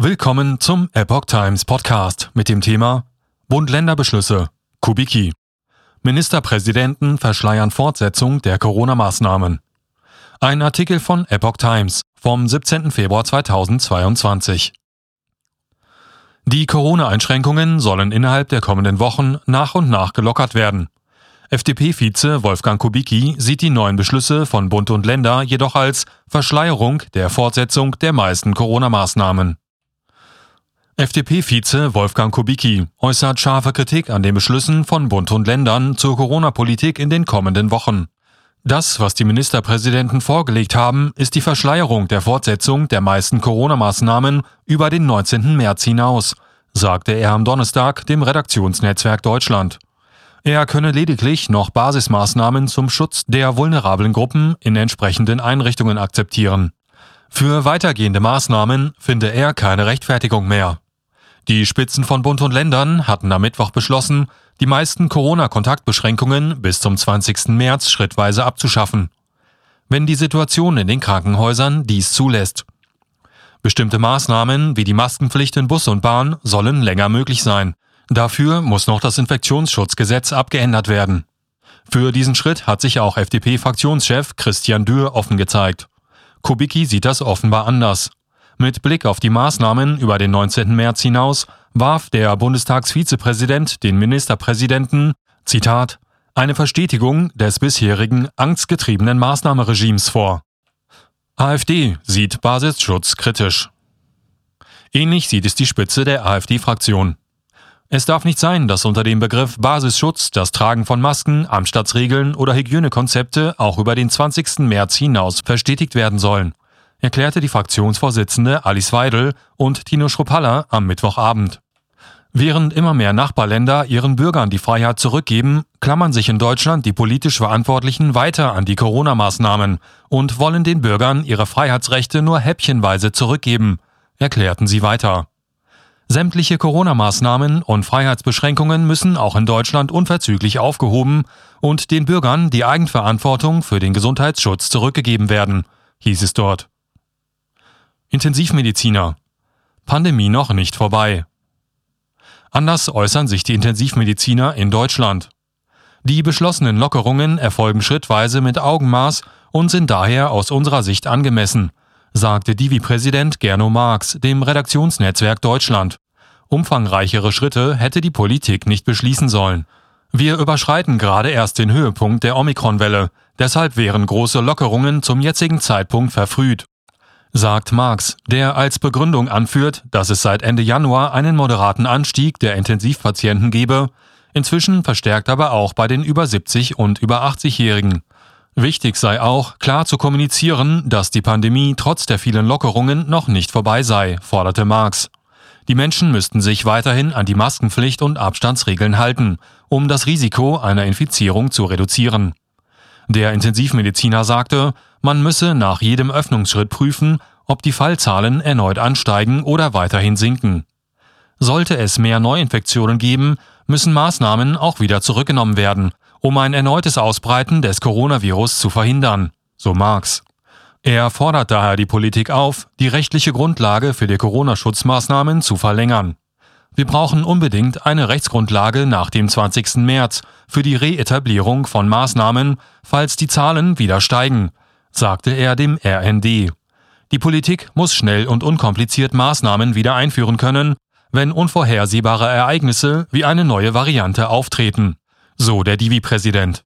Willkommen zum Epoch Times Podcast mit dem Thema Bund-Länder-Beschlüsse Kubicki. Ministerpräsidenten verschleiern Fortsetzung der Corona-Maßnahmen. Ein Artikel von Epoch Times vom 17. Februar 2022. Die Corona-Einschränkungen sollen innerhalb der kommenden Wochen nach und nach gelockert werden. FDP-Vize Wolfgang Kubicki sieht die neuen Beschlüsse von Bund und Länder jedoch als Verschleierung der Fortsetzung der meisten Corona-Maßnahmen. FDP-Vize Wolfgang Kubicki äußert scharfe Kritik an den Beschlüssen von Bund und Ländern zur Corona-Politik in den kommenden Wochen. Das, was die Ministerpräsidenten vorgelegt haben, ist die Verschleierung der Fortsetzung der meisten Corona-Maßnahmen über den 19. März hinaus, sagte er am Donnerstag dem Redaktionsnetzwerk Deutschland. Er könne lediglich noch Basismaßnahmen zum Schutz der vulnerablen Gruppen in entsprechenden Einrichtungen akzeptieren. Für weitergehende Maßnahmen finde er keine Rechtfertigung mehr. Die Spitzen von Bund und Ländern hatten am Mittwoch beschlossen, die meisten Corona-Kontaktbeschränkungen bis zum 20. März schrittweise abzuschaffen, wenn die Situation in den Krankenhäusern dies zulässt. Bestimmte Maßnahmen wie die Maskenpflicht in Bus und Bahn sollen länger möglich sein. Dafür muss noch das Infektionsschutzgesetz abgeändert werden. Für diesen Schritt hat sich auch FDP-Fraktionschef Christian Dürr offen gezeigt. Kubicki sieht das offenbar anders. Mit Blick auf die Maßnahmen über den 19. März hinaus warf der Bundestagsvizepräsident den Ministerpräsidenten, Zitat, eine Verstetigung des bisherigen angstgetriebenen Maßnahmeregimes vor. AfD sieht Basisschutz kritisch. Ähnlich sieht es die Spitze der AfD-Fraktion. Es darf nicht sein, dass unter dem Begriff Basisschutz das Tragen von Masken, Amtsstaatsregeln oder Hygienekonzepte auch über den 20. März hinaus verstetigt werden sollen erklärte die Fraktionsvorsitzende Alice Weidel und Tino Schruppalla am Mittwochabend. Während immer mehr Nachbarländer ihren Bürgern die Freiheit zurückgeben, klammern sich in Deutschland die politisch Verantwortlichen weiter an die Corona-Maßnahmen und wollen den Bürgern ihre Freiheitsrechte nur häppchenweise zurückgeben, erklärten sie weiter. Sämtliche Corona-Maßnahmen und Freiheitsbeschränkungen müssen auch in Deutschland unverzüglich aufgehoben und den Bürgern die Eigenverantwortung für den Gesundheitsschutz zurückgegeben werden, hieß es dort. Intensivmediziner. Pandemie noch nicht vorbei. Anders äußern sich die Intensivmediziner in Deutschland. Die beschlossenen Lockerungen erfolgen schrittweise mit Augenmaß und sind daher aus unserer Sicht angemessen, sagte Divi-Präsident Gerno Marx dem Redaktionsnetzwerk Deutschland. Umfangreichere Schritte hätte die Politik nicht beschließen sollen. Wir überschreiten gerade erst den Höhepunkt der Omikron-Welle, deshalb wären große Lockerungen zum jetzigen Zeitpunkt verfrüht sagt Marx, der als Begründung anführt, dass es seit Ende Januar einen moderaten Anstieg der Intensivpatienten gebe, inzwischen verstärkt aber auch bei den über 70 und über 80-Jährigen. Wichtig sei auch, klar zu kommunizieren, dass die Pandemie trotz der vielen Lockerungen noch nicht vorbei sei, forderte Marx. Die Menschen müssten sich weiterhin an die Maskenpflicht und Abstandsregeln halten, um das Risiko einer Infizierung zu reduzieren. Der Intensivmediziner sagte, man müsse nach jedem Öffnungsschritt prüfen, ob die Fallzahlen erneut ansteigen oder weiterhin sinken. Sollte es mehr Neuinfektionen geben, müssen Maßnahmen auch wieder zurückgenommen werden, um ein erneutes Ausbreiten des Coronavirus zu verhindern, so Marx. Er fordert daher die Politik auf, die rechtliche Grundlage für die Corona-Schutzmaßnahmen zu verlängern. Wir brauchen unbedingt eine Rechtsgrundlage nach dem 20. März für die Reetablierung von Maßnahmen, falls die Zahlen wieder steigen, sagte er dem RND. Die Politik muss schnell und unkompliziert Maßnahmen wieder einführen können, wenn unvorhersehbare Ereignisse wie eine neue Variante auftreten, so der Divi-Präsident.